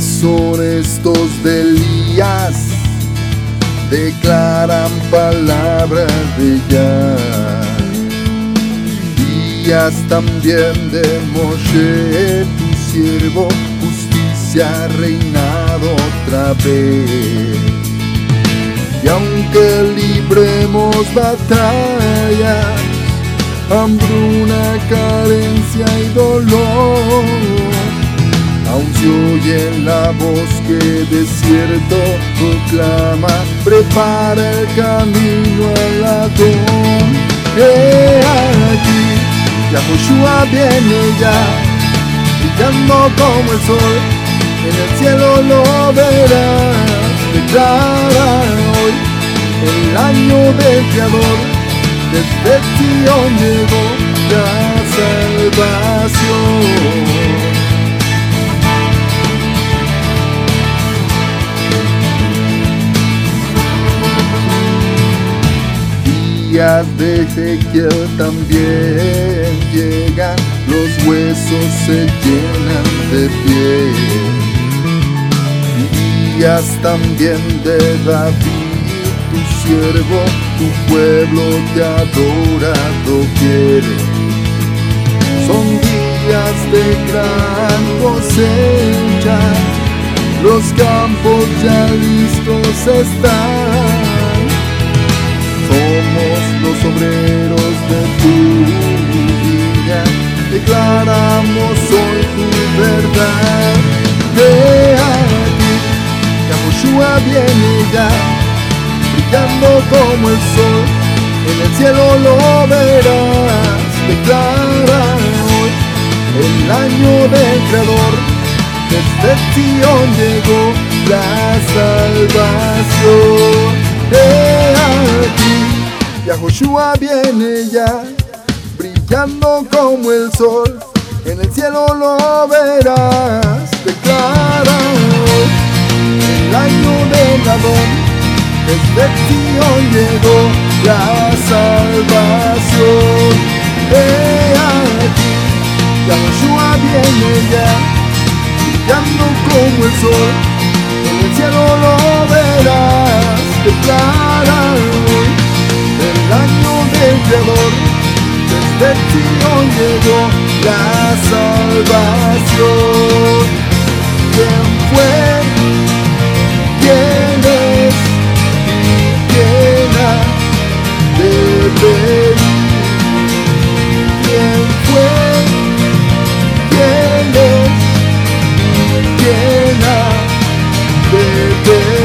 son estos de Elías, declaran palabras de ya. Días también de Moshe, tu siervo, justicia reinado otra vez. Y aunque libremos batallas, hambruna, carencia y dolor, aún se oye la voz que desierto proclama, prepara el camino al Adón. He aquí, Yahushua viene ya, brillando como el sol, en el cielo lo verás, declara hoy el año del Creador, desde Sion días de Ezequiel también llegan, los huesos se llenan de pie. Días también de David, tu siervo, tu pueblo te adora, quiere. Son días de gran cosecha, los campos ya listos están Viene ya, brillando como el sol, en el cielo lo verás. Declara hoy el año del Creador, desde Sion llegó la salvación. He aquí, Yahushua viene ya, brillando como el sol, en el cielo lo verás. Declara el año desde ti hoy llegó la salvación. He aquí, Yahushua viene ya, brillando como el sol, en el cielo lo verás, declara hoy, el año del Creador, desde ti hoy llegó la salvación. ¿Quién fue? today.